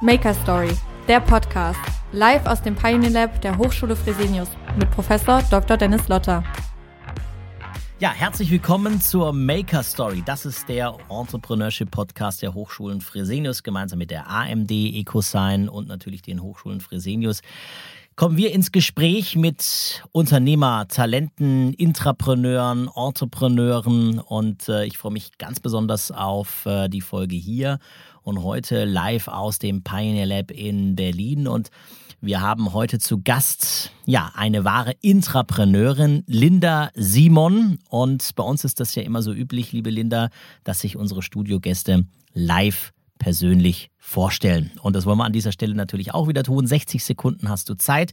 Maker Story, der Podcast, live aus dem Pioneer Lab der Hochschule Fresenius mit Professor Dr. Dennis Lotter. Ja, herzlich willkommen zur Maker Story. Das ist der Entrepreneurship Podcast der Hochschulen Fresenius gemeinsam mit der AMD, EcoSign und natürlich den Hochschulen Fresenius kommen wir ins Gespräch mit Unternehmer, Talenten, Intrapreneuren, Entrepreneuren und äh, ich freue mich ganz besonders auf äh, die Folge hier und heute live aus dem Pioneer Lab in Berlin und wir haben heute zu Gast, ja, eine wahre Intrapreneurin, Linda Simon. Und bei uns ist das ja immer so üblich, liebe Linda, dass sich unsere Studiogäste live persönlich vorstellen. Und das wollen wir an dieser Stelle natürlich auch wieder tun. 60 Sekunden hast du Zeit,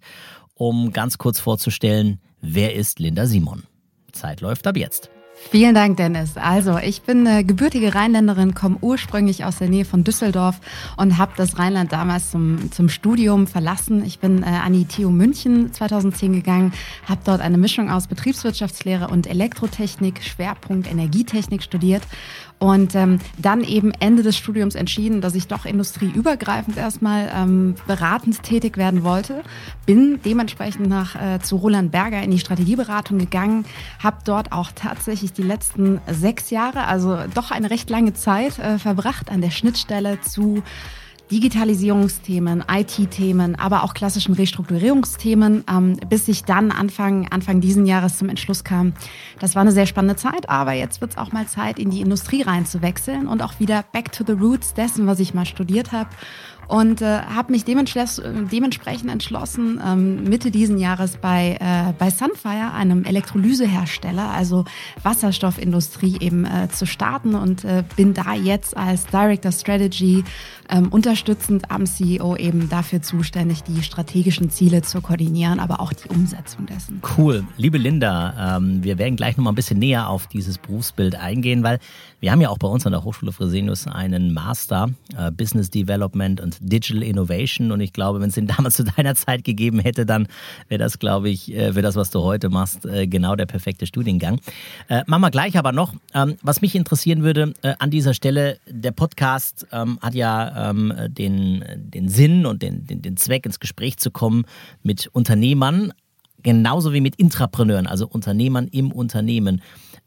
um ganz kurz vorzustellen, wer ist Linda Simon. Zeit läuft ab jetzt. Vielen Dank, Dennis. Also, ich bin äh, gebürtige Rheinländerin, komme ursprünglich aus der Nähe von Düsseldorf und habe das Rheinland damals zum, zum Studium verlassen. Ich bin äh, an die TU München 2010 gegangen, habe dort eine Mischung aus Betriebswirtschaftslehre und Elektrotechnik, Schwerpunkt Energietechnik studiert und ähm, dann eben Ende des Studiums entschieden, dass ich doch industrieübergreifend erstmal ähm, beratend tätig werden wollte. Bin dementsprechend nach äh, zu Roland Berger in die Strategieberatung gegangen, habe dort auch tatsächlich die letzten sechs Jahre, also doch eine recht lange Zeit äh, verbracht an der Schnittstelle zu Digitalisierungsthemen, IT-Themen, aber auch klassischen Restrukturierungsthemen, ähm, bis ich dann Anfang, Anfang diesen Jahres zum Entschluss kam, das war eine sehr spannende Zeit, aber jetzt wird es auch mal Zeit, in die Industrie reinzuwechseln und auch wieder back to the roots dessen, was ich mal studiert habe und äh, habe mich dementsprechend entschlossen, ähm, Mitte diesen Jahres bei, äh, bei Sunfire, einem Elektrolysehersteller, also Wasserstoffindustrie eben äh, zu starten. Und äh, bin da jetzt als Director Strategy ähm, unterstützend am CEO eben dafür zuständig, die strategischen Ziele zu koordinieren, aber auch die Umsetzung dessen. Cool. Liebe Linda, ähm, wir werden gleich noch mal ein bisschen näher auf dieses Berufsbild eingehen, weil wir haben ja auch bei uns an der Hochschule Fresenius einen Master äh, Business Development und Digital Innovation. Und ich glaube, wenn es den damals zu deiner Zeit gegeben hätte, dann wäre das, glaube ich, äh, für das, was du heute machst, äh, genau der perfekte Studiengang. Äh, machen wir gleich aber noch, ähm, was mich interessieren würde äh, an dieser Stelle, der Podcast ähm, hat ja ähm, den, den Sinn und den, den, den Zweck, ins Gespräch zu kommen mit Unternehmern, genauso wie mit Intrapreneuren, also Unternehmern im Unternehmen.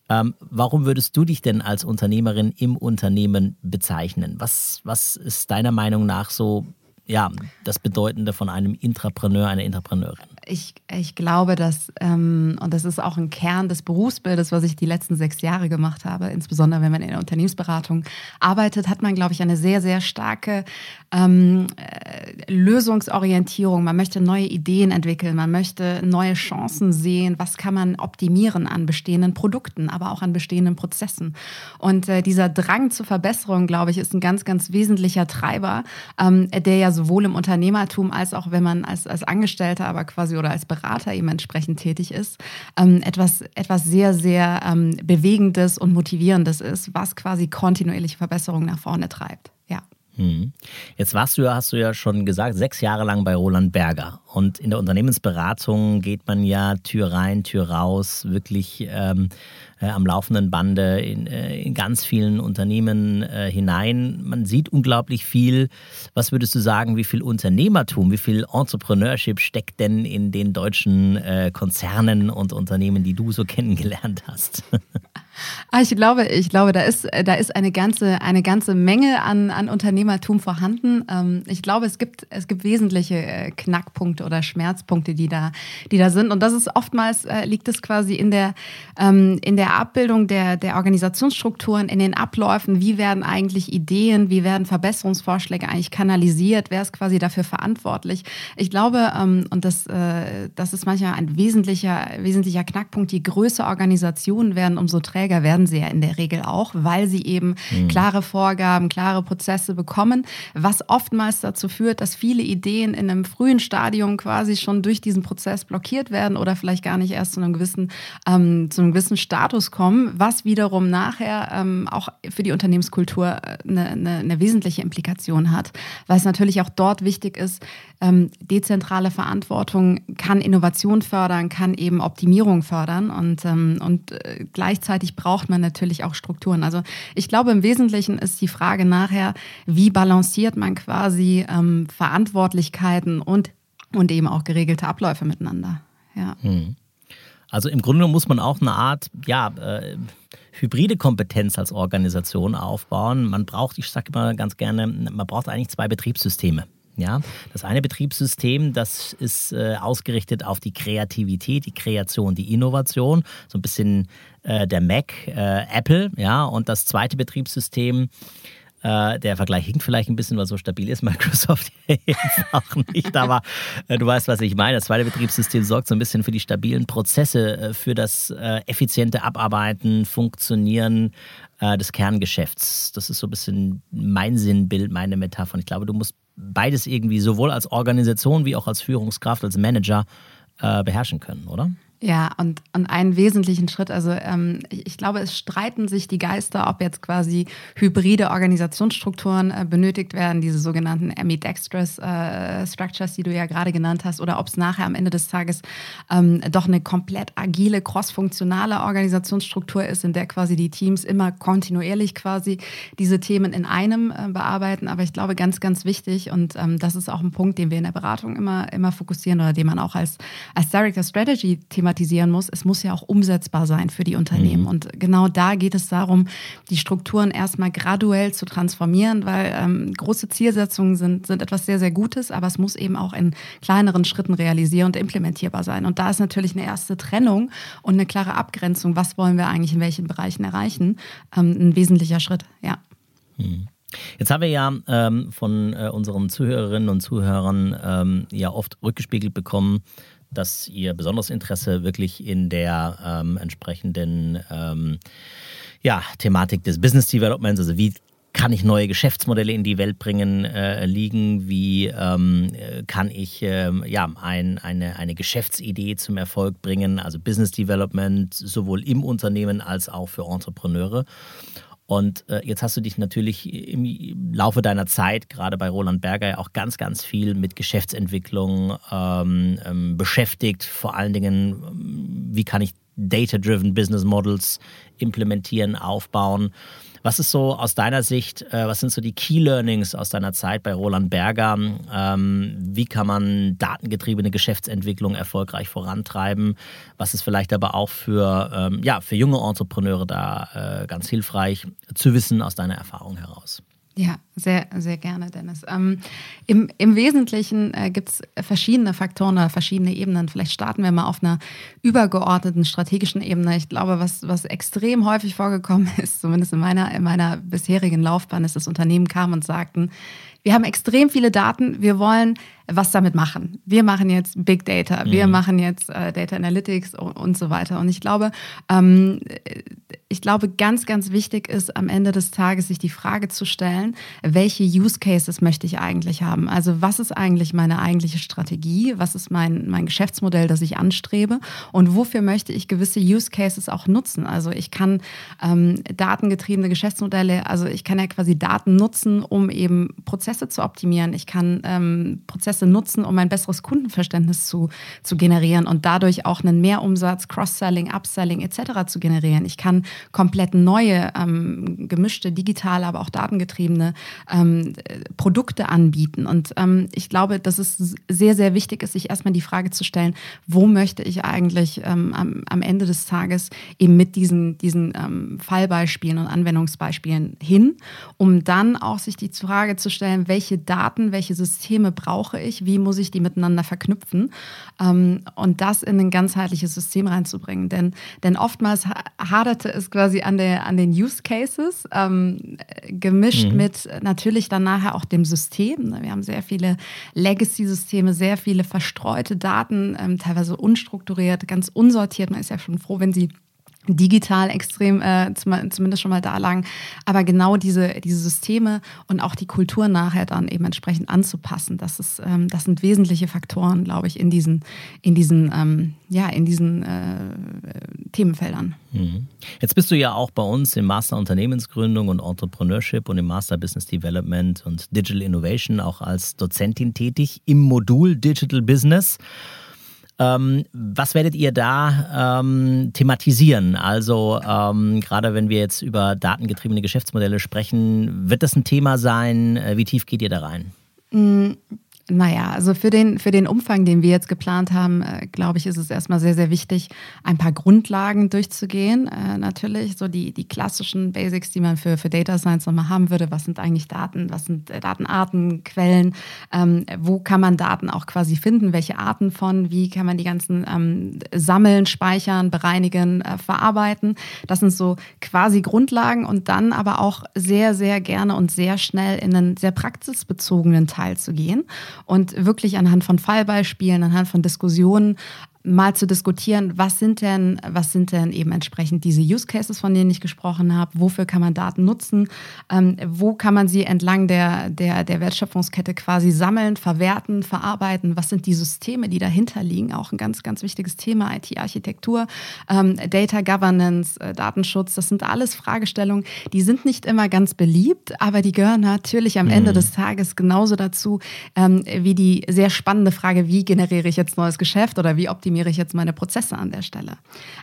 Ähm, warum würdest du dich denn als Unternehmerin im Unternehmen bezeichnen? Was, was ist deiner Meinung nach so ja, das Bedeutende von einem Intrapreneur, einer Intrapreneurin? Ich, ich glaube, dass, ähm, und das ist auch ein Kern des Berufsbildes, was ich die letzten sechs Jahre gemacht habe, insbesondere wenn man in der Unternehmensberatung arbeitet, hat man, glaube ich, eine sehr, sehr starke ähm, äh, Lösungsorientierung. Man möchte neue Ideen entwickeln, man möchte neue Chancen sehen, was kann man optimieren an bestehenden Produkten, aber auch an bestehenden Prozessen. Und äh, dieser Drang zur Verbesserung, glaube ich, ist ein ganz, ganz wesentlicher Treiber, ähm, der ja sowohl im Unternehmertum als auch wenn man als, als Angestellter, aber quasi oder als Berater eben entsprechend tätig ist, ähm, etwas, etwas sehr, sehr ähm, Bewegendes und Motivierendes ist, was quasi kontinuierliche Verbesserungen nach vorne treibt. Ja. Hm. Jetzt warst du ja, hast du ja schon gesagt, sechs Jahre lang bei Roland Berger. Und in der Unternehmensberatung geht man ja Tür rein, Tür raus, wirklich ähm, äh, am laufenden Bande in, äh, in ganz vielen Unternehmen äh, hinein. Man sieht unglaublich viel. Was würdest du sagen, wie viel Unternehmertum, wie viel Entrepreneurship steckt denn in den deutschen äh, Konzernen und Unternehmen, die du so kennengelernt hast? Ah, ich glaube, ich glaube, da ist, da ist eine ganze, eine ganze Menge an, an Unternehmertum vorhanden. Ähm, ich glaube, es gibt, es gibt wesentliche äh, Knackpunkte oder Schmerzpunkte, die da, die da sind. Und das ist oftmals, äh, liegt es quasi in der, ähm, in der Abbildung der, der Organisationsstrukturen, in den Abläufen. Wie werden eigentlich Ideen, wie werden Verbesserungsvorschläge eigentlich kanalisiert? Wer ist quasi dafür verantwortlich? Ich glaube, ähm, und das, äh, das ist manchmal ein wesentlicher, wesentlicher Knackpunkt, je größer Organisationen werden, umso träger Träger werden sie ja in der Regel auch, weil sie eben mhm. klare Vorgaben, klare Prozesse bekommen, was oftmals dazu führt, dass viele Ideen in einem frühen Stadium quasi schon durch diesen Prozess blockiert werden oder vielleicht gar nicht erst zu einem gewissen, ähm, zu einem gewissen Status kommen, was wiederum nachher ähm, auch für die Unternehmenskultur eine, eine, eine wesentliche Implikation hat, weil es natürlich auch dort wichtig ist, ähm, dezentrale Verantwortung kann Innovation fördern, kann eben Optimierung fördern und, ähm, und äh, braucht man natürlich auch Strukturen. Also ich glaube, im Wesentlichen ist die Frage nachher, wie balanciert man quasi ähm, Verantwortlichkeiten und, und eben auch geregelte Abläufe miteinander. Ja. Hm. Also im Grunde muss man auch eine Art, ja, äh, hybride Kompetenz als Organisation aufbauen. Man braucht, ich sage immer ganz gerne, man braucht eigentlich zwei Betriebssysteme. Ja, das eine Betriebssystem, das ist äh, ausgerichtet auf die Kreativität, die Kreation, die Innovation, so ein bisschen äh, der Mac, äh, Apple, ja, und das zweite Betriebssystem, äh, der Vergleich hinkt vielleicht ein bisschen, weil so stabil ist Microsoft jetzt auch nicht. Aber äh, du weißt, was ich meine. Das zweite Betriebssystem sorgt so ein bisschen für die stabilen Prozesse, äh, für das effiziente Abarbeiten, Funktionieren des Kerngeschäfts. Das ist so ein bisschen mein Sinnbild, meine Metapher. Ich glaube, du musst beides irgendwie sowohl als Organisation wie auch als Führungskraft, als Manager äh, beherrschen können, oder? Ja, und, und einen wesentlichen Schritt, also ähm, ich, ich, glaube, es streiten sich die Geister, ob jetzt quasi hybride Organisationsstrukturen äh, benötigt werden, diese sogenannten ambidextrous äh, Structures, die du ja gerade genannt hast, oder ob es nachher am Ende des Tages ähm, doch eine komplett agile, crossfunktionale Organisationsstruktur ist, in der quasi die Teams immer kontinuierlich quasi diese Themen in einem äh, bearbeiten. Aber ich glaube, ganz, ganz wichtig, und ähm, das ist auch ein Punkt, den wir in der Beratung immer, immer fokussieren oder den man auch als, als Director Strategy thematisiert thematisieren muss, es muss ja auch umsetzbar sein für die Unternehmen. Mhm. Und genau da geht es darum, die Strukturen erstmal graduell zu transformieren, weil ähm, große Zielsetzungen sind, sind etwas sehr, sehr Gutes, aber es muss eben auch in kleineren Schritten realisier- und implementierbar sein. Und da ist natürlich eine erste Trennung und eine klare Abgrenzung, was wollen wir eigentlich in welchen Bereichen erreichen, ähm, ein wesentlicher Schritt, ja. Mhm. Jetzt haben wir ja ähm, von äh, unseren Zuhörerinnen und Zuhörern ähm, ja oft rückgespiegelt bekommen, dass ihr besonderes Interesse wirklich in der ähm, entsprechenden ähm, ja, Thematik des Business Developments, also wie kann ich neue Geschäftsmodelle in die Welt bringen, äh, liegen? Wie ähm, kann ich ähm, ja, ein, eine, eine Geschäftsidee zum Erfolg bringen? Also Business Development sowohl im Unternehmen als auch für Entrepreneure. Und äh, jetzt hast du dich natürlich im Laufe deiner Zeit, gerade bei Roland Berger, auch ganz, ganz viel mit Geschäftsentwicklung ähm, ähm, beschäftigt. Vor allen Dingen, ähm, wie kann ich Data-Driven Business Models implementieren, aufbauen. Was ist so aus deiner Sicht, äh, was sind so die Key Learnings aus deiner Zeit bei Roland Berger? Ähm, wie kann man datengetriebene Geschäftsentwicklung erfolgreich vorantreiben? Was ist vielleicht aber auch für, ähm, ja, für junge Entrepreneure da äh, ganz hilfreich zu wissen aus deiner Erfahrung heraus? Ja, sehr, sehr gerne, Dennis. Ähm, im, Im Wesentlichen äh, gibt es verschiedene Faktoren oder verschiedene Ebenen. Vielleicht starten wir mal auf einer übergeordneten strategischen Ebene. Ich glaube, was, was extrem häufig vorgekommen ist, zumindest in meiner, in meiner bisherigen Laufbahn, ist, dass Unternehmen kamen und sagten, wir haben extrem viele Daten, wir wollen was damit machen. Wir machen jetzt Big Data, wir mhm. machen jetzt äh, Data Analytics und, und, so weiter. Und ich glaube, ähm, ich glaube, ganz, ganz wichtig ist am Ende des Tages, sich die Frage zu stellen, welche Use Cases möchte ich eigentlich haben? Also was ist eigentlich meine eigentliche Strategie? Was ist mein, mein Geschäftsmodell, das ich anstrebe? Und wofür möchte ich gewisse Use Cases auch nutzen? Also ich kann ähm, datengetriebene Geschäftsmodelle, also ich kann ja quasi Daten nutzen, um eben Prozesse zu optimieren. Ich kann ähm, Prozesse Prozesse nutzen, um ein besseres Kundenverständnis zu, zu generieren und dadurch auch einen Mehrumsatz, Cross-Selling, Upselling etc. zu generieren. Ich kann komplett neue, ähm, gemischte, digitale, aber auch datengetriebene ähm, Produkte anbieten. Und ähm, ich glaube, dass es sehr, sehr wichtig ist, sich erstmal die Frage zu stellen, wo möchte ich eigentlich ähm, am, am, Ende des Tages eben mit diesen, diesen ähm, Fallbeispielen und Anwendungsbeispielen hin, um dann auch sich die Frage zu stellen, welche Daten, welche Systeme brauche ich wie muss ich die miteinander verknüpfen ähm, und das in ein ganzheitliches System reinzubringen. Denn, denn oftmals haderte es quasi an, der, an den Use Cases, ähm, gemischt mhm. mit natürlich dann nachher auch dem System. Wir haben sehr viele Legacy-Systeme, sehr viele verstreute Daten, ähm, teilweise unstrukturiert, ganz unsortiert. Man ist ja schon froh, wenn sie digital extrem äh, zumindest schon mal da lagen. Aber genau diese, diese Systeme und auch die Kultur nachher dann eben entsprechend anzupassen, das, ist, ähm, das sind wesentliche Faktoren, glaube ich, in diesen, in diesen, ähm, ja, in diesen äh, Themenfeldern. Mhm. Jetzt bist du ja auch bei uns im Master Unternehmensgründung und Entrepreneurship und im Master Business Development und Digital Innovation auch als Dozentin tätig im Modul Digital Business. Ähm, was werdet ihr da ähm, thematisieren? Also ähm, gerade wenn wir jetzt über datengetriebene Geschäftsmodelle sprechen, wird das ein Thema sein? Äh, wie tief geht ihr da rein? Naja, also für den, für den Umfang, den wir jetzt geplant haben, äh, glaube ich, ist es erstmal sehr, sehr wichtig, ein paar Grundlagen durchzugehen. Äh, natürlich so die, die klassischen Basics, die man für, für Data Science nochmal haben würde. Was sind eigentlich Daten? Was sind äh, Datenarten, Quellen? Ähm, wo kann man Daten auch quasi finden? Welche Arten von? Wie kann man die ganzen ähm, sammeln, speichern, bereinigen, äh, verarbeiten? Das sind so quasi Grundlagen und dann aber auch sehr, sehr gerne und sehr schnell in einen sehr praxisbezogenen Teil zu gehen und wirklich anhand von Fallbeispielen, anhand von Diskussionen mal zu diskutieren, was sind denn, was sind denn eben entsprechend diese Use Cases, von denen ich gesprochen habe, wofür kann man Daten nutzen, ähm, wo kann man sie entlang der, der, der Wertschöpfungskette quasi sammeln, verwerten, verarbeiten, was sind die Systeme, die dahinter liegen, auch ein ganz, ganz wichtiges Thema, IT-Architektur, ähm, Data Governance, äh, Datenschutz, das sind alles Fragestellungen, die sind nicht immer ganz beliebt, aber die gehören natürlich am mhm. Ende des Tages genauso dazu, ähm, wie die sehr spannende Frage, wie generiere ich jetzt neues Geschäft oder wie optimiere optimiere ich jetzt meine Prozesse an der Stelle.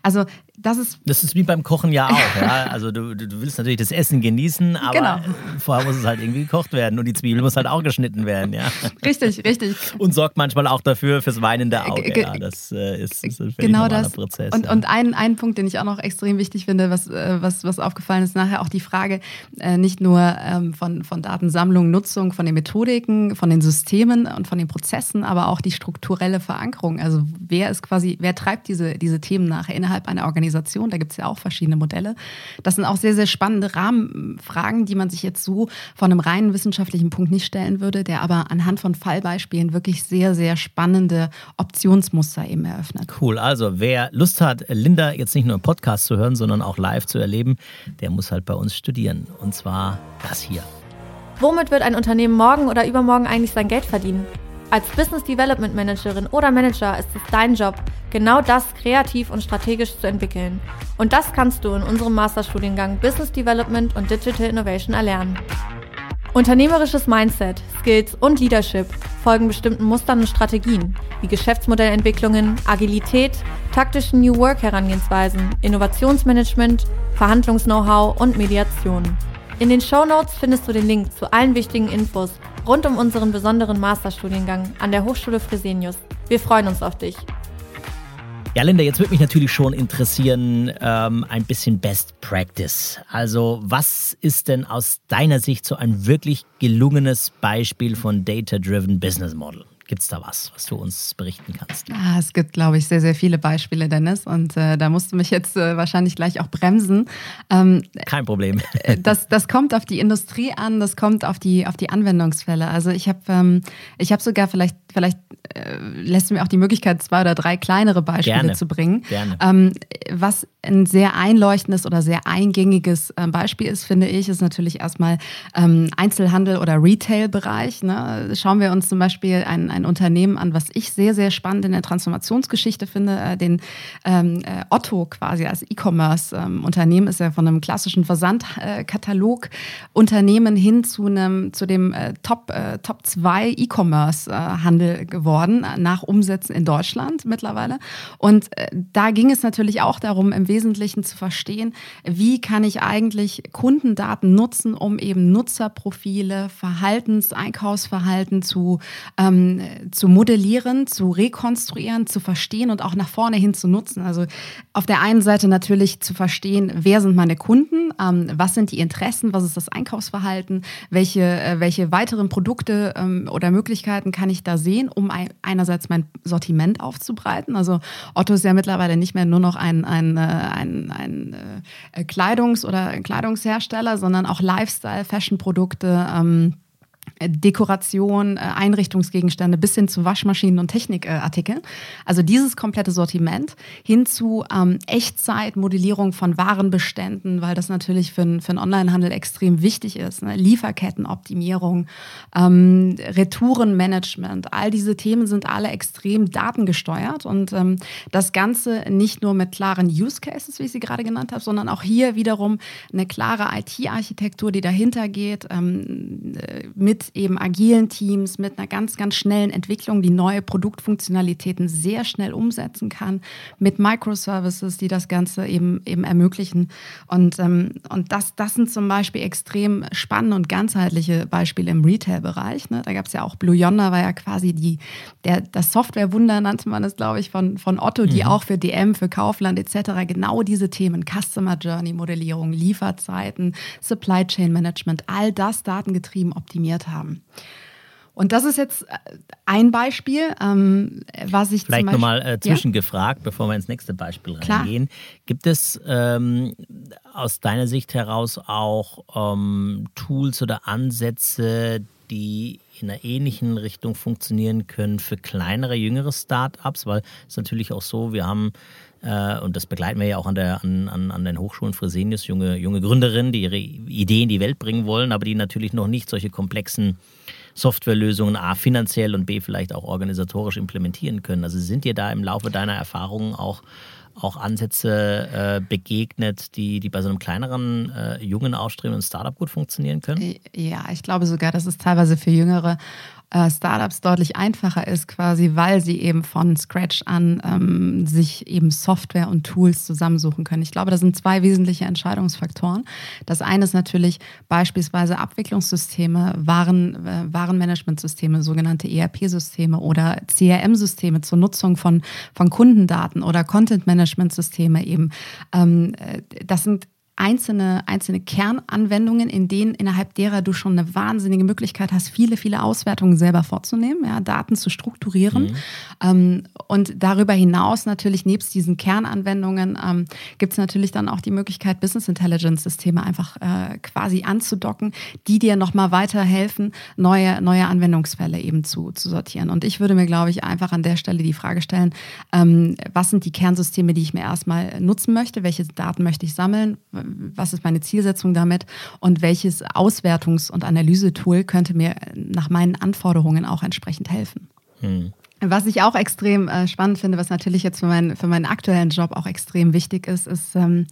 Also das ist. Das ist wie beim Kochen ja auch. ja? Also du, du willst natürlich das Essen genießen, aber genau. vorher muss es halt irgendwie gekocht werden und die Zwiebel muss halt auch geschnitten werden, ja. Richtig, richtig. Und sorgt manchmal auch dafür fürs weinende Auge. Ja, das äh, ist, ist ein genau das. Prozess. Und, ja. und ein, ein Punkt, den ich auch noch extrem wichtig finde, was, äh, was, was aufgefallen ist, nachher auch die Frage äh, nicht nur ähm, von, von Datensammlung, Nutzung, von den Methodiken, von den Systemen und von den Prozessen, aber auch die strukturelle Verankerung. Also wer ist quasi, wer treibt diese, diese Themen nachher innerhalb einer Organisation? Da gibt es ja auch verschiedene Modelle. Das sind auch sehr, sehr spannende Rahmenfragen, die man sich jetzt so von einem reinen wissenschaftlichen Punkt nicht stellen würde, der aber anhand von Fallbeispielen wirklich sehr, sehr spannende Optionsmuster eben eröffnet. Cool. Also wer Lust hat, Linda jetzt nicht nur im Podcast zu hören, sondern auch live zu erleben, der muss halt bei uns studieren. Und zwar das hier. Womit wird ein Unternehmen morgen oder übermorgen eigentlich sein Geld verdienen? Als Business Development Managerin oder Manager ist es dein Job, genau das kreativ und strategisch zu entwickeln. Und das kannst du in unserem Masterstudiengang Business Development und Digital Innovation erlernen. Unternehmerisches Mindset, Skills und Leadership folgen bestimmten Mustern und Strategien, wie Geschäftsmodellentwicklungen, Agilität, taktischen New Work Herangehensweisen, Innovationsmanagement, Verhandlungs-Know-how und Mediation. In den Show Notes findest du den Link zu allen wichtigen Infos rund um unseren besonderen Masterstudiengang an der Hochschule Fresenius. Wir freuen uns auf dich. Ja, Linda, jetzt würde mich natürlich schon interessieren, ähm, ein bisschen Best Practice. Also, was ist denn aus deiner Sicht so ein wirklich gelungenes Beispiel von Data-Driven Business Model? Gibt es da was, was du uns berichten kannst? Ja, es gibt, glaube ich, sehr, sehr viele Beispiele, Dennis. Und äh, da musst du mich jetzt äh, wahrscheinlich gleich auch bremsen. Ähm, Kein Problem. Äh, das, das kommt auf die Industrie an, das kommt auf die, auf die Anwendungsfälle. Also ich habe ähm, hab sogar vielleicht, vielleicht äh, lässt du mir auch die Möglichkeit, zwei oder drei kleinere Beispiele Gerne. zu bringen. Gerne. Ähm, was ein sehr einleuchtendes oder sehr eingängiges ähm, Beispiel ist, finde ich, ist natürlich erstmal ähm, Einzelhandel oder Retail-Bereich. Ne? Schauen wir uns zum Beispiel ein, ein Unternehmen an, was ich sehr, sehr spannend in der Transformationsgeschichte finde, äh, den ähm, äh, Otto quasi als E-Commerce-Unternehmen ist ja von einem klassischen Versandkatalog-Unternehmen hin zu einem, zu dem äh, Top, äh, Top 2 E-Commerce-Handel geworden, nach Umsätzen in Deutschland mittlerweile. Und äh, da ging es natürlich auch darum, im Wesentlichen zu verstehen, wie kann ich eigentlich Kundendaten nutzen, um eben Nutzerprofile, Verhaltens-, Einkaufsverhalten zu, ähm, zu modellieren, zu rekonstruieren, zu verstehen und auch nach vorne hin zu nutzen. Also auf der einen Seite natürlich zu verstehen, wer sind meine Kunden, ähm, was sind die Interessen, was ist das Einkaufsverhalten, welche, äh, welche weiteren Produkte ähm, oder Möglichkeiten kann ich da sehen, um ein, einerseits mein Sortiment aufzubreiten. Also Otto ist ja mittlerweile nicht mehr nur noch ein, ein, äh, ein, ein, äh, Kleidungs- oder Kleidungshersteller, sondern auch Lifestyle, Fashion-Produkte. Ähm, Dekoration, äh, Einrichtungsgegenstände bis hin zu Waschmaschinen und Technikartikeln. Also dieses komplette Sortiment hin zu ähm, Echtzeit-Modellierung von Warenbeständen, weil das natürlich für, für Onlinehandel extrem wichtig ist. Ne? Lieferkettenoptimierung, ähm, Retourenmanagement, all diese Themen sind alle extrem datengesteuert und ähm, das Ganze nicht nur mit klaren Use Cases, wie ich sie gerade genannt habe, sondern auch hier wiederum eine klare IT-Architektur, die dahinter geht, ähm, mit eben agilen Teams, mit einer ganz, ganz schnellen Entwicklung, die neue Produktfunktionalitäten sehr schnell umsetzen kann, mit Microservices, die das Ganze eben, eben ermöglichen. Und, ähm, und das, das sind zum Beispiel extrem spannende und ganzheitliche Beispiele im Retail-Bereich. Ne? Da gab es ja auch Blue Yonder, war ja quasi die, der, das Softwarewunder, nannte man es, glaube ich, von, von Otto, die mhm. auch für DM, für Kaufland etc. genau diese Themen, Customer Journey Modellierung, Lieferzeiten, Supply Chain Management, all das datengetrieben optimiert haben. Und das ist jetzt äh, ein Beispiel, ähm, was ich Vielleicht nochmal äh, zwischengefragt, ja? bevor wir ins nächste Beispiel reingehen. Klar. Gibt es ähm, aus deiner Sicht heraus auch ähm, Tools oder Ansätze, die in einer ähnlichen Richtung funktionieren können für kleinere, jüngere Startups? Weil es ist natürlich auch so, wir haben äh, und das begleiten wir ja auch an, der, an, an, an den Hochschulen Fresenius, junge, junge Gründerinnen, die ihre Ideen in die Welt bringen wollen, aber die natürlich noch nicht solche komplexen Softwarelösungen A finanziell und B vielleicht auch organisatorisch implementieren können. Also sind dir da im Laufe deiner Erfahrungen auch, auch Ansätze äh, begegnet, die, die bei so einem kleineren, äh, jungen, ausstrebenden Startup gut funktionieren können? Ja, ich glaube sogar, dass es teilweise für Jüngere Startups deutlich einfacher ist, quasi, weil sie eben von Scratch an ähm, sich eben Software und Tools zusammensuchen können. Ich glaube, das sind zwei wesentliche Entscheidungsfaktoren. Das eine ist natürlich beispielsweise Abwicklungssysteme, Waren, äh, Warenmanagementsysteme, sogenannte ERP-Systeme oder CRM-Systeme zur Nutzung von, von Kundendaten oder Content-Management-Systeme eben. Ähm, äh, das sind einzelne, einzelne Kernanwendungen, in denen innerhalb derer du schon eine wahnsinnige Möglichkeit hast, viele, viele Auswertungen selber vorzunehmen, ja, Daten zu strukturieren. Mhm. Ähm, und darüber hinaus natürlich, nebst diesen Kernanwendungen, ähm, gibt es natürlich dann auch die Möglichkeit, Business Intelligence-Systeme einfach äh, quasi anzudocken, die dir nochmal weiterhelfen, neue, neue Anwendungsfälle eben zu, zu sortieren. Und ich würde mir, glaube ich, einfach an der Stelle die Frage stellen, ähm, was sind die Kernsysteme, die ich mir erstmal nutzen möchte? Welche Daten möchte ich sammeln? Was ist meine Zielsetzung damit und welches Auswertungs- und Analysetool könnte mir nach meinen Anforderungen auch entsprechend helfen. Hm. Was ich auch extrem äh, spannend finde, was natürlich jetzt für, mein, für meinen aktuellen Job auch extrem wichtig ist, ist ähm,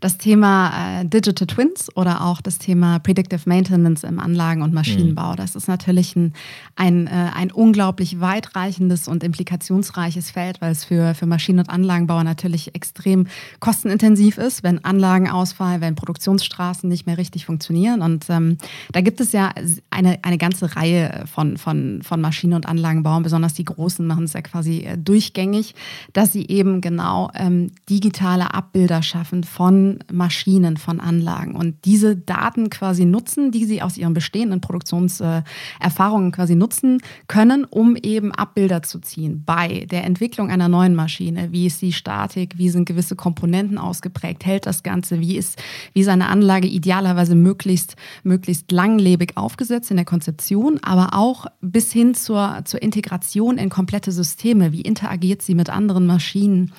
das Thema äh, Digital Twins oder auch das Thema Predictive Maintenance im Anlagen- und Maschinenbau. Mhm. Das ist natürlich ein, ein, äh, ein unglaublich weitreichendes und implikationsreiches Feld, weil es für, für Maschinen- und Anlagenbauer natürlich extrem kostenintensiv ist, wenn Anlagen ausfallen, wenn Produktionsstraßen nicht mehr richtig funktionieren. Und ähm, da gibt es ja eine, eine ganze Reihe von, von, von Maschinen- und Anlagenbauern, besonders die großen Großen machen es ja quasi äh, durchgängig, dass sie eben genau ähm, digitale Abbilder schaffen von Maschinen, von Anlagen und diese Daten quasi nutzen, die sie aus ihren bestehenden Produktionserfahrungen äh, quasi nutzen können, um eben Abbilder zu ziehen bei der Entwicklung einer neuen Maschine. Wie ist die Statik? Wie sind gewisse Komponenten ausgeprägt? Hält das Ganze? Wie ist, wie ist eine Anlage idealerweise möglichst, möglichst langlebig aufgesetzt in der Konzeption, aber auch bis hin zur, zur Integration in komplette Systeme, wie interagiert sie mit anderen Maschinen,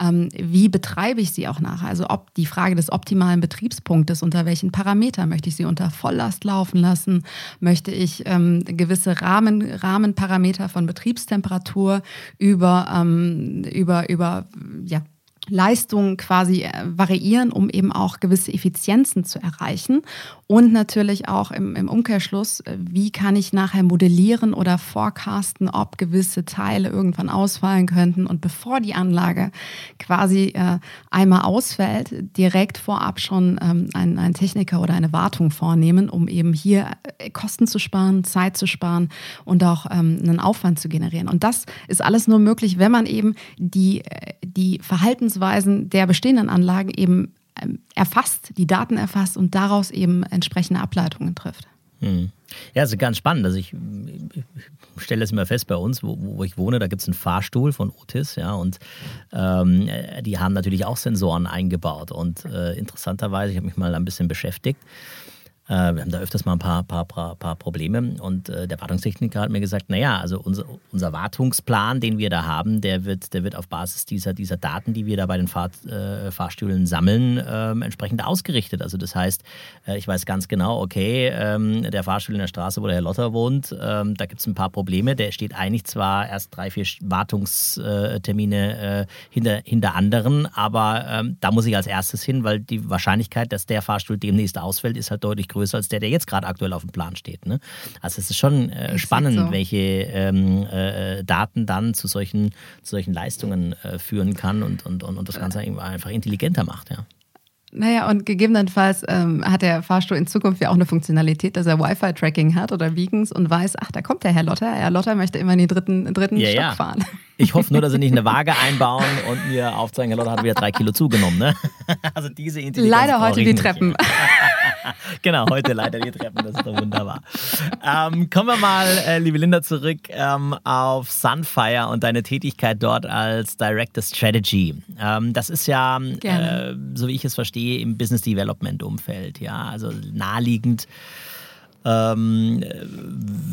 ähm, wie betreibe ich sie auch nachher. Also ob die Frage des optimalen Betriebspunktes, unter welchen Parametern möchte ich sie unter Volllast laufen lassen, möchte ich ähm, gewisse Rahmen, Rahmenparameter von Betriebstemperatur über, ähm, über, über ja, Leistungen quasi äh, variieren, um eben auch gewisse Effizienzen zu erreichen. Und natürlich auch im, im, Umkehrschluss, äh, wie kann ich nachher modellieren oder forecasten, ob gewisse Teile irgendwann ausfallen könnten und bevor die Anlage quasi äh, einmal ausfällt, direkt vorab schon ähm, ein, ein, Techniker oder eine Wartung vornehmen, um eben hier äh, Kosten zu sparen, Zeit zu sparen und auch ähm, einen Aufwand zu generieren. Und das ist alles nur möglich, wenn man eben die, die Verhaltensweisen der bestehenden Anlagen eben ähm, erfasst, die Daten erfasst und daraus eben entsprechende Ableitungen trifft. Hm. Ja, das ist ganz spannend. Also ich, ich stelle es immer fest bei uns, wo, wo ich wohne, da gibt es einen Fahrstuhl von Otis, ja, und ähm, die haben natürlich auch Sensoren eingebaut. Und äh, interessanterweise, ich habe mich mal ein bisschen beschäftigt, äh, wir haben da öfters mal ein paar, paar, paar, paar Probleme und äh, der Wartungstechniker hat mir gesagt, naja, also unser, unser Wartungsplan, den wir da haben, der wird, der wird auf Basis dieser, dieser Daten, die wir da bei den Fahr, äh, Fahrstühlen sammeln, ähm, entsprechend ausgerichtet. Also das heißt, äh, ich weiß ganz genau, okay, ähm, der Fahrstuhl in der Straße, wo der Herr Lotter wohnt, ähm, da gibt es ein paar Probleme. Der steht eigentlich zwar erst drei, vier Wartungstermine äh, hinter, hinter anderen, aber da muss ich als erstes hin, weil die Wahrscheinlichkeit, dass der Fahrstuhl demnächst ausfällt, ist halt deutlich größer größer als der, der jetzt gerade aktuell auf dem Plan steht. Ne? Also es ist schon äh, spannend, so. welche ähm, äh, Daten dann zu solchen, zu solchen Leistungen äh, führen kann und, und, und, und das Ganze einfach intelligenter macht. Ja. Naja, und gegebenenfalls ähm, hat der Fahrstuhl in Zukunft ja auch eine Funktionalität, dass er Wi-Fi-Tracking hat oder Vegans und weiß, ach, da kommt der Herr Lotter. Herr Lotter möchte immer in den dritten, dritten ja, Stock ja. fahren. Ich hoffe nur, dass sie nicht eine Waage einbauen und mir aufzeigen, Herr Lotter hat wieder drei Kilo zugenommen. Ne? Also diese Intelligenz. Leider heute die Treppen. genau, heute leider die Treppen, das ist doch wunderbar. Ähm, kommen wir mal, äh, liebe Linda, zurück ähm, auf Sunfire und deine Tätigkeit dort als Director Strategy. Ähm, das ist ja, äh, so wie ich es verstehe, im Business Development Umfeld, ja, also naheliegend. Ähm,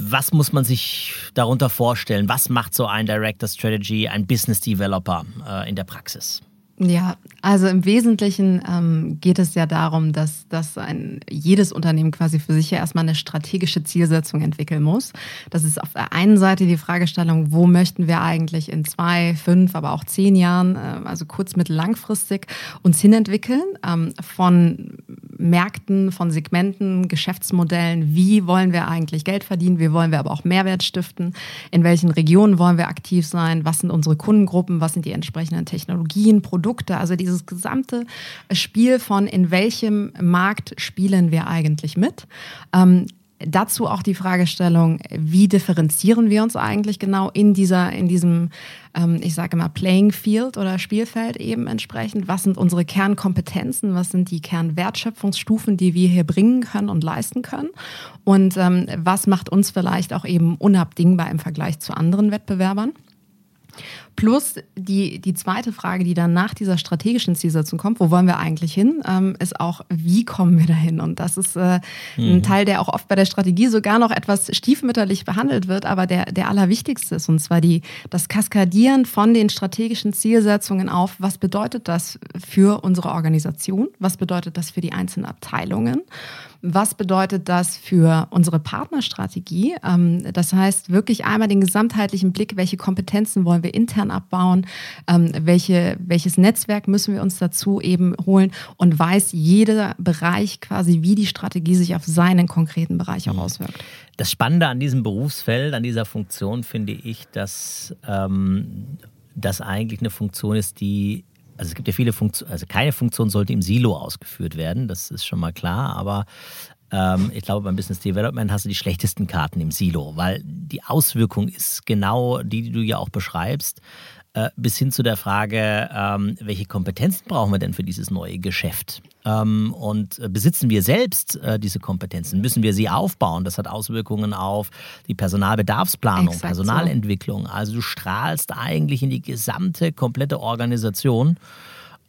was muss man sich darunter vorstellen? Was macht so ein Director Strategy, ein Business Developer äh, in der Praxis? Ja, also im Wesentlichen ähm, geht es ja darum, dass, dass ein, jedes Unternehmen quasi für sich ja erstmal eine strategische Zielsetzung entwickeln muss. Das ist auf der einen Seite die Fragestellung, wo möchten wir eigentlich in zwei, fünf, aber auch zehn Jahren, äh, also kurz, mittel, langfristig uns hinentwickeln ähm, von Märkten, von Segmenten, Geschäftsmodellen. Wie wollen wir eigentlich Geld verdienen? Wie wollen wir aber auch Mehrwert stiften? In welchen Regionen wollen wir aktiv sein? Was sind unsere Kundengruppen? Was sind die entsprechenden Technologien, Produkte? Produkte, also dieses gesamte Spiel von in welchem Markt spielen wir eigentlich mit. Ähm, dazu auch die Fragestellung, wie differenzieren wir uns eigentlich genau in dieser, in diesem, ähm, ich sage mal, Playing Field oder Spielfeld eben entsprechend? Was sind unsere Kernkompetenzen? Was sind die Kernwertschöpfungsstufen, die wir hier bringen können und leisten können? Und ähm, was macht uns vielleicht auch eben unabdingbar im Vergleich zu anderen Wettbewerbern? Plus die, die zweite Frage, die dann nach dieser strategischen Zielsetzung kommt, wo wollen wir eigentlich hin, ähm, ist auch, wie kommen wir dahin? Und das ist äh, mhm. ein Teil, der auch oft bei der Strategie sogar noch etwas stiefmütterlich behandelt wird, aber der, der allerwichtigste ist, und zwar die, das Kaskadieren von den strategischen Zielsetzungen auf, was bedeutet das für unsere Organisation, was bedeutet das für die einzelnen Abteilungen was bedeutet das für unsere Partnerstrategie? Ähm, das heißt, wirklich einmal den gesamtheitlichen Blick, welche Kompetenzen wollen wir intern abbauen, ähm, welche, welches Netzwerk müssen wir uns dazu eben holen und weiß jeder Bereich quasi, wie die Strategie sich auf seinen konkreten Bereich auch mhm. auswirkt. Das Spannende an diesem Berufsfeld, an dieser Funktion finde ich, dass ähm, das eigentlich eine Funktion ist, die also es gibt ja viele Funktionen, also keine Funktion sollte im Silo ausgeführt werden, das ist schon mal klar, aber ähm, ich glaube, beim Business Development hast du die schlechtesten Karten im Silo, weil die Auswirkung ist genau die, die du ja auch beschreibst, äh, bis hin zu der Frage, ähm, welche Kompetenzen brauchen wir denn für dieses neue Geschäft? Ähm, und äh, besitzen wir selbst äh, diese Kompetenzen? Müssen wir sie aufbauen? Das hat Auswirkungen auf die Personalbedarfsplanung, Exakt Personalentwicklung. So. Also du strahlst eigentlich in die gesamte, komplette Organisation.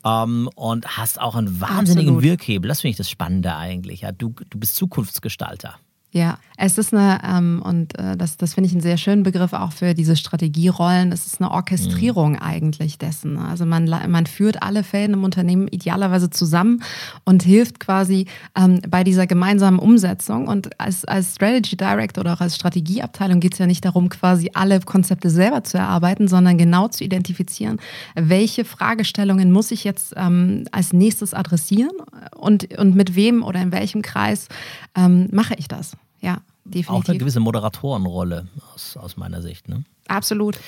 Um, ähm, und hast auch einen wahnsinnigen Absolut. Wirkhebel. Das finde ich das Spannende eigentlich. Ja, du, du bist Zukunftsgestalter. Ja, es ist eine, ähm, und äh, das, das finde ich einen sehr schönen Begriff auch für diese Strategierollen, es ist eine Orchestrierung mhm. eigentlich dessen. Also man, man führt alle Fäden im Unternehmen idealerweise zusammen und hilft quasi ähm, bei dieser gemeinsamen Umsetzung. Und als, als Strategy Director oder auch als Strategieabteilung geht es ja nicht darum, quasi alle Konzepte selber zu erarbeiten, sondern genau zu identifizieren, welche Fragestellungen muss ich jetzt ähm, als nächstes adressieren und, und mit wem oder in welchem Kreis ähm, mache ich das ja, definitiv. Auch eine gewisse Moderatorenrolle aus, aus meiner Sicht. Ne? Absolut.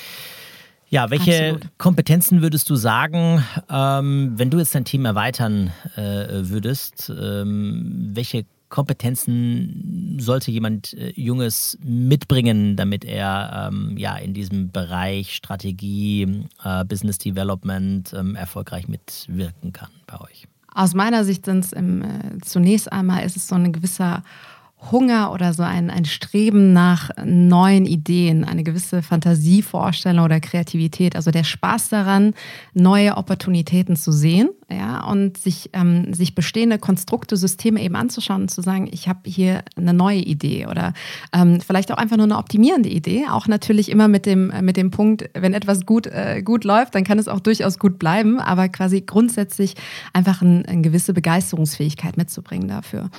Ja, welche Absolut. Kompetenzen würdest du sagen, ähm, wenn du jetzt dein Team erweitern äh, würdest, ähm, welche Kompetenzen sollte jemand äh, Junges mitbringen, damit er ähm, ja in diesem Bereich Strategie, äh, Business Development ähm, erfolgreich mitwirken kann bei euch? Aus meiner Sicht sind es äh, zunächst einmal ist es so ein gewisser Hunger oder so ein, ein Streben nach neuen Ideen, eine gewisse Fantasievorstellung oder Kreativität, also der Spaß daran, neue Opportunitäten zu sehen ja, und sich, ähm, sich bestehende Konstrukte, Systeme eben anzuschauen und zu sagen, ich habe hier eine neue Idee oder ähm, vielleicht auch einfach nur eine optimierende Idee, auch natürlich immer mit dem, mit dem Punkt, wenn etwas gut, äh, gut läuft, dann kann es auch durchaus gut bleiben, aber quasi grundsätzlich einfach ein, eine gewisse Begeisterungsfähigkeit mitzubringen dafür.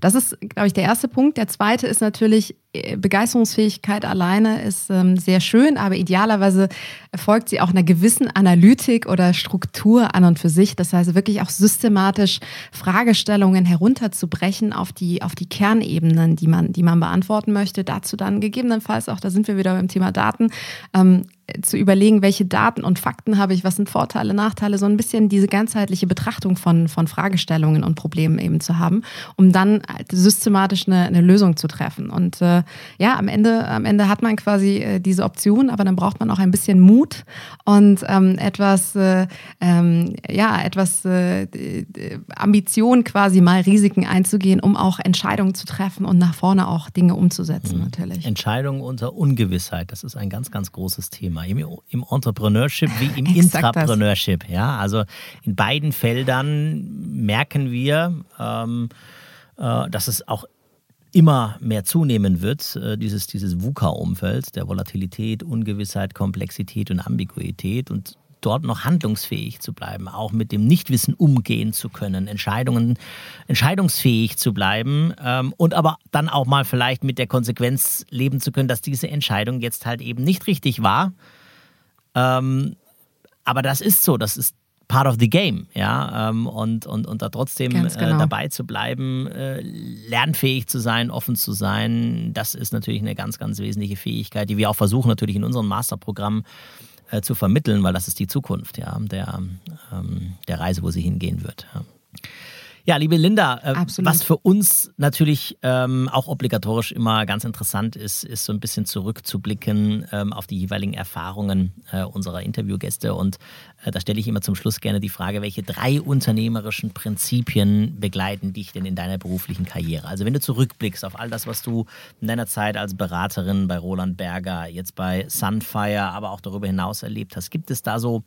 Das ist, glaube ich, der erste Punkt. Der zweite ist natürlich, äh, Begeisterungsfähigkeit alleine ist ähm, sehr schön, aber idealerweise folgt sie auch einer gewissen Analytik oder Struktur an und für sich. Das heißt wirklich auch systematisch Fragestellungen herunterzubrechen auf die, auf die Kernebenen, die man, die man beantworten möchte. Dazu dann gegebenenfalls auch, da sind wir wieder beim Thema Daten, ähm, zu überlegen, welche Daten und Fakten habe ich, was sind Vorteile, Nachteile, so ein bisschen diese ganzheitliche Betrachtung von, von Fragestellungen und Problemen eben zu haben, um dann systematisch eine, eine Lösung zu treffen. Und äh, ja, am Ende, am Ende hat man quasi äh, diese Option, aber dann braucht man auch ein bisschen Mut und ähm, etwas, äh, ähm, ja, etwas äh, Ambition quasi mal Risiken einzugehen, um auch Entscheidungen zu treffen und nach vorne auch Dinge umzusetzen, mhm. natürlich. Entscheidungen unter Ungewissheit, das ist ein ganz, ganz großes Thema. Thema, im, im Entrepreneurship wie im Intrapreneurship. Ja, also in beiden Feldern merken wir, ähm, äh, dass es auch immer mehr zunehmen wird, äh, dieses, dieses VUCA-Umfeld der Volatilität, Ungewissheit, Komplexität und Ambiguität. Und dort noch handlungsfähig zu bleiben, auch mit dem Nichtwissen umgehen zu können, Entscheidungen, entscheidungsfähig zu bleiben ähm, und aber dann auch mal vielleicht mit der Konsequenz leben zu können, dass diese Entscheidung jetzt halt eben nicht richtig war. Ähm, aber das ist so, das ist part of the game, ja, ähm, und, und, und da trotzdem äh, genau. äh, dabei zu bleiben, äh, lernfähig zu sein, offen zu sein, das ist natürlich eine ganz, ganz wesentliche Fähigkeit, die wir auch versuchen natürlich in unserem Masterprogramm äh, zu vermitteln, weil das ist die Zukunft ja, der, ähm, der Reise, wo sie hingehen wird. Ja. Ja, liebe Linda, äh, was für uns natürlich ähm, auch obligatorisch immer ganz interessant ist, ist so ein bisschen zurückzublicken ähm, auf die jeweiligen Erfahrungen äh, unserer Interviewgäste. Und äh, da stelle ich immer zum Schluss gerne die Frage, welche drei unternehmerischen Prinzipien begleiten dich denn in deiner beruflichen Karriere? Also wenn du zurückblickst auf all das, was du in deiner Zeit als Beraterin bei Roland Berger, jetzt bei Sunfire, aber auch darüber hinaus erlebt hast, gibt es da so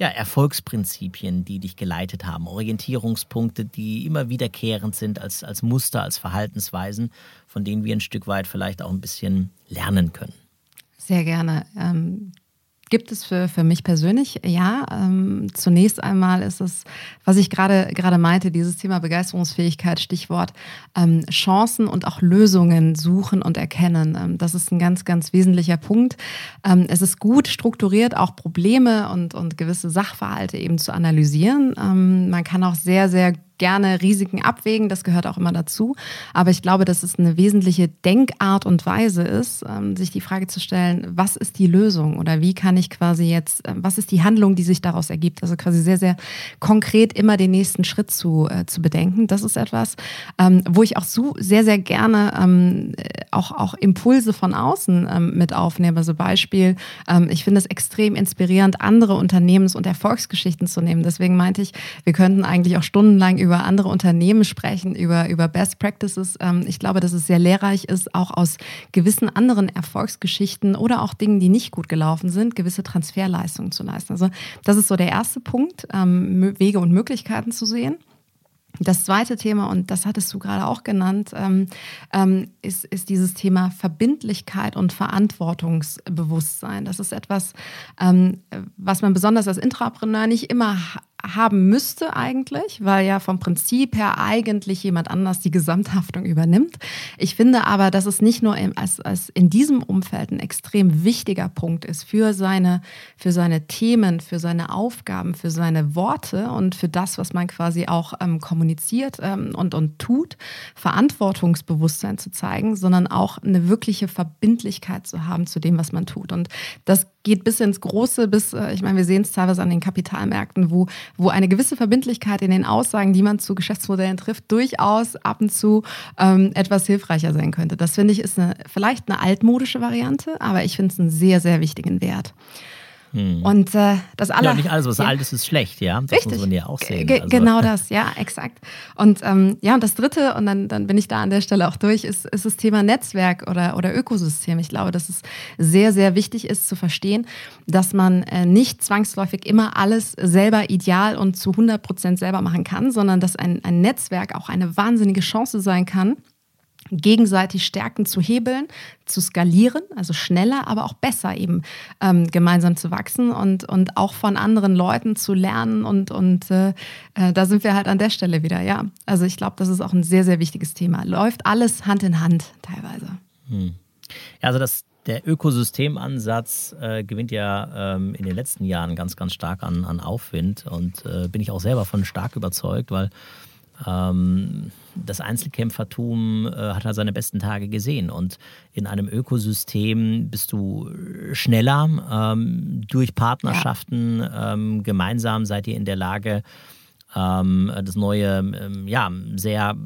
ja, Erfolgsprinzipien, die dich geleitet haben, Orientierungspunkte, die immer wiederkehrend sind als, als Muster, als Verhaltensweisen, von denen wir ein Stück weit vielleicht auch ein bisschen lernen können. Sehr gerne. Ähm, Gibt es für, für mich persönlich? Ja. Ähm, zunächst einmal ist es, was ich gerade meinte, dieses Thema Begeisterungsfähigkeit, Stichwort ähm, Chancen und auch Lösungen suchen und erkennen. Ähm, das ist ein ganz, ganz wesentlicher Punkt. Ähm, es ist gut strukturiert, auch Probleme und, und gewisse Sachverhalte eben zu analysieren. Ähm, man kann auch sehr, sehr gerne Risiken abwägen, das gehört auch immer dazu. Aber ich glaube, dass es eine wesentliche Denkart und Weise ist, ähm, sich die Frage zu stellen, was ist die Lösung oder wie kann ich quasi jetzt, äh, was ist die Handlung, die sich daraus ergibt? Also quasi sehr, sehr konkret immer den nächsten Schritt zu, äh, zu bedenken. Das ist etwas, ähm, wo ich auch so sehr, sehr gerne ähm, auch, auch Impulse von außen ähm, mit aufnehme. Also Beispiel, ähm, ich finde es extrem inspirierend, andere Unternehmens- und Erfolgsgeschichten zu nehmen. Deswegen meinte ich, wir könnten eigentlich auch stundenlang über über andere Unternehmen sprechen, über, über Best Practices. Ähm, ich glaube, dass es sehr lehrreich ist, auch aus gewissen anderen Erfolgsgeschichten oder auch Dingen, die nicht gut gelaufen sind, gewisse Transferleistungen zu leisten. Also das ist so der erste Punkt, ähm, Wege und Möglichkeiten zu sehen. Das zweite Thema, und das hattest du gerade auch genannt, ähm, ähm, ist, ist dieses Thema Verbindlichkeit und Verantwortungsbewusstsein. Das ist etwas, ähm, was man besonders als Intrapreneur nicht immer haben müsste eigentlich, weil ja vom Prinzip her eigentlich jemand anders die Gesamthaftung übernimmt. Ich finde aber, dass es nicht nur im, als, als in diesem Umfeld ein extrem wichtiger Punkt ist für seine, für seine Themen, für seine Aufgaben, für seine Worte und für das, was man quasi auch ähm, kommuniziert ähm, und, und tut, Verantwortungsbewusstsein zu zeigen, sondern auch eine wirkliche Verbindlichkeit zu haben zu dem, was man tut. Und das geht bis ins Große, bis, äh, ich meine, wir sehen es teilweise an den Kapitalmärkten, wo, wo eine gewisse Verbindlichkeit in den Aussagen, die man zu Geschäftsmodellen trifft, durchaus ab und zu ähm, etwas hilfreicher sein könnte. Das finde ich ist eine, vielleicht eine altmodische Variante, aber ich finde es einen sehr, sehr wichtigen Wert. Hm. Und äh, das aller, ja, nicht alles, was ja. alt ist, ist schlecht, ja. Das Richtig. muss man ja auch sehen. Also. Genau das, ja, exakt. Und ähm, ja, und das Dritte, und dann, dann bin ich da an der Stelle auch durch, ist, ist das Thema Netzwerk oder, oder Ökosystem. Ich glaube, dass es sehr, sehr wichtig ist zu verstehen, dass man äh, nicht zwangsläufig immer alles selber ideal und zu 100 Prozent selber machen kann, sondern dass ein, ein Netzwerk auch eine wahnsinnige Chance sein kann, gegenseitig Stärken zu hebeln, zu skalieren, also schneller, aber auch besser eben ähm, gemeinsam zu wachsen und, und auch von anderen Leuten zu lernen. Und, und äh, äh, da sind wir halt an der Stelle wieder, ja. Also ich glaube, das ist auch ein sehr, sehr wichtiges Thema. Läuft alles Hand in Hand teilweise. Hm. Ja, also das der Ökosystemansatz äh, gewinnt ja ähm, in den letzten Jahren ganz, ganz stark an, an Aufwind und äh, bin ich auch selber von stark überzeugt, weil das Einzelkämpfertum äh, hat halt seine besten Tage gesehen und in einem Ökosystem bist du schneller ähm, durch Partnerschaften. Ja. Ähm, gemeinsam seid ihr in der Lage, ähm, das Neue ähm, ja, sehr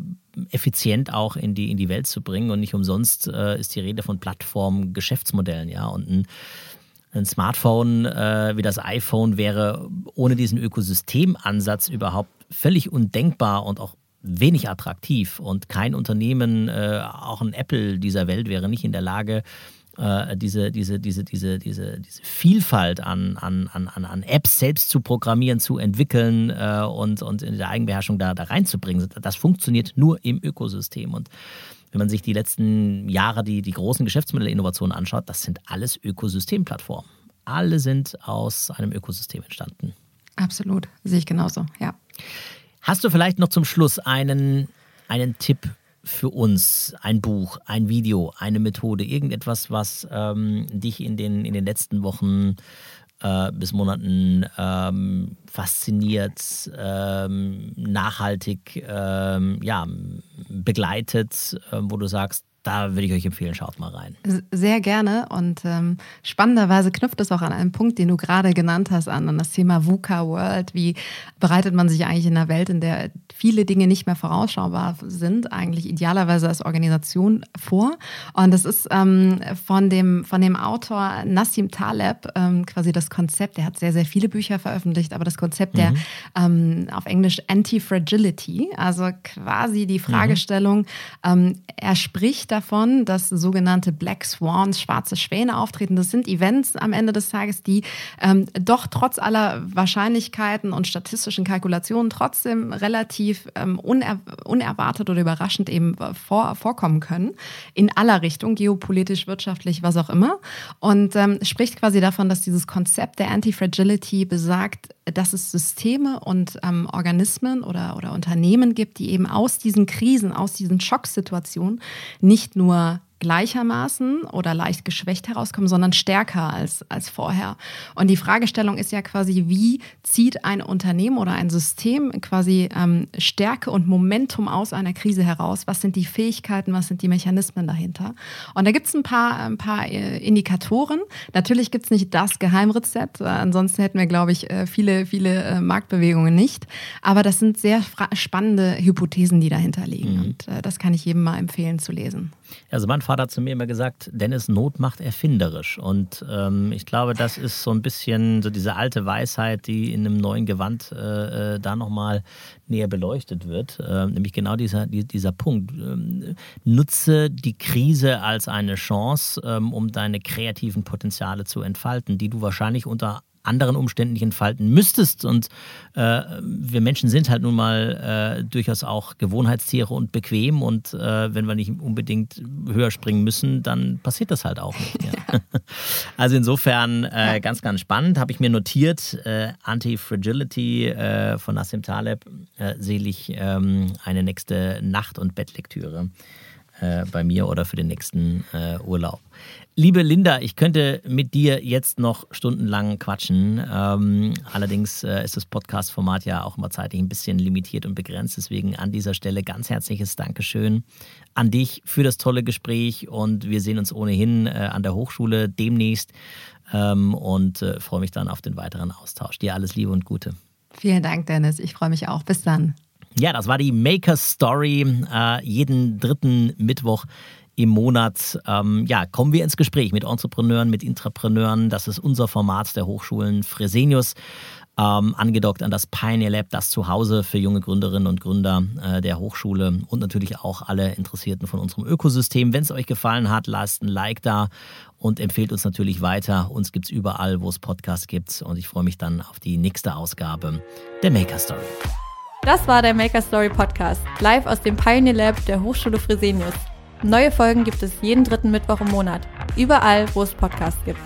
effizient auch in die, in die Welt zu bringen. Und nicht umsonst äh, ist die Rede von Plattformen, Geschäftsmodellen, ja. Und ein, ein Smartphone äh, wie das iPhone wäre ohne diesen Ökosystemansatz überhaupt völlig undenkbar und auch wenig attraktiv. Und kein Unternehmen, äh, auch ein Apple dieser Welt, wäre nicht in der Lage, äh, diese, diese, diese, diese, diese, diese Vielfalt an, an, an, an Apps selbst zu programmieren, zu entwickeln äh, und, und in der Eigenbeherrschung da, da reinzubringen. Das funktioniert nur im Ökosystem. Und wenn man sich die letzten Jahre die, die großen Geschäftsmodellinnovationen anschaut, das sind alles Ökosystemplattformen. Alle sind aus einem Ökosystem entstanden. Absolut, sehe ich genauso, ja. Hast du vielleicht noch zum Schluss einen, einen Tipp für uns ein Buch, ein Video, eine Methode, irgendetwas, was ähm, dich in den, in den letzten Wochen äh, bis Monaten ähm, fasziniert, ähm, nachhaltig ähm, ja, begleitet, äh, wo du sagst, da würde ich euch empfehlen, schaut mal rein. Sehr gerne und ähm, spannenderweise knüpft es auch an einen Punkt, den du gerade genannt hast, an, an das Thema VUCA World. Wie bereitet man sich eigentlich in einer Welt, in der viele Dinge nicht mehr vorausschaubar sind, eigentlich idealerweise als Organisation vor? Und das ist ähm, von, dem, von dem Autor Nassim Taleb ähm, quasi das Konzept, der hat sehr, sehr viele Bücher veröffentlicht, aber das Konzept mhm. der ähm, auf Englisch Anti-Fragility, also quasi die mhm. Fragestellung, mhm. er spricht davon, dass sogenannte Black Swans, schwarze Schwäne auftreten. Das sind Events am Ende des Tages, die ähm, doch trotz aller Wahrscheinlichkeiten und statistischen Kalkulationen trotzdem relativ ähm, uner unerwartet oder überraschend eben vor vorkommen können. In aller Richtung, geopolitisch, wirtschaftlich, was auch immer. Und ähm, spricht quasi davon, dass dieses Konzept der Anti-Fragility besagt, dass es Systeme und ähm, Organismen oder, oder Unternehmen gibt, die eben aus diesen Krisen, aus diesen Schocksituationen nicht nur gleichermaßen oder leicht geschwächt herauskommen, sondern stärker als, als vorher. Und die Fragestellung ist ja quasi, wie zieht ein Unternehmen oder ein System quasi ähm, Stärke und Momentum aus einer Krise heraus? Was sind die Fähigkeiten, was sind die Mechanismen dahinter? Und da gibt es ein paar, ein paar äh, Indikatoren. Natürlich gibt es nicht das Geheimrezept, äh, ansonsten hätten wir, glaube ich, äh, viele, viele Marktbewegungen nicht. Aber das sind sehr spannende Hypothesen, die dahinter liegen. Mhm. Und das kann ich jedem mal empfehlen zu lesen. Also mein Vater hat zu mir immer gesagt, Dennis, Not macht erfinderisch. Und ähm, ich glaube, das ist so ein bisschen so diese alte Weisheit, die in einem neuen Gewand äh, äh da nochmal näher beleuchtet wird. Äh, nämlich genau dieser, dieser Punkt. Ähm, nutze die Krise als eine Chance, ähm, um deine kreativen Potenziale zu entfalten, die du wahrscheinlich unter anderen Umständen nicht entfalten müsstest. Und äh, wir Menschen sind halt nun mal äh, durchaus auch Gewohnheitstiere und bequem. Und äh, wenn wir nicht unbedingt höher springen müssen, dann passiert das halt auch nicht. Ja. also insofern äh, ganz, ganz spannend. Habe ich mir notiert, äh, Anti-Fragility äh, von Nassim Taleb, selig ähm, eine nächste Nacht- und Bettlektüre bei mir oder für den nächsten Urlaub. Liebe Linda, ich könnte mit dir jetzt noch stundenlang quatschen. Ähm, allerdings äh, ist das Podcast-Format ja auch immer zeitlich ein bisschen limitiert und begrenzt. Deswegen an dieser Stelle ganz herzliches Dankeschön an dich für das tolle Gespräch und wir sehen uns ohnehin äh, an der Hochschule demnächst ähm, und äh, freue mich dann auf den weiteren Austausch. Dir alles Liebe und Gute. Vielen Dank, Dennis. Ich freue mich auch. Bis dann. Ja, das war die Maker Story. Äh, jeden dritten Mittwoch im Monat ähm, ja, kommen wir ins Gespräch mit Entrepreneuren, mit Intrapreneuren. Das ist unser Format der Hochschulen Fresenius. Ähm, angedockt an das Pioneer Lab, das Zuhause für junge Gründerinnen und Gründer äh, der Hochschule und natürlich auch alle Interessierten von unserem Ökosystem. Wenn es euch gefallen hat, lasst ein Like da und empfehlt uns natürlich weiter. Uns gibt es überall, wo es Podcasts gibt und ich freue mich dann auf die nächste Ausgabe der Maker Story. Das war der Maker Story Podcast, live aus dem Pioneer Lab der Hochschule Fresenius. Neue Folgen gibt es jeden dritten Mittwoch im Monat, überall, wo es Podcasts gibt.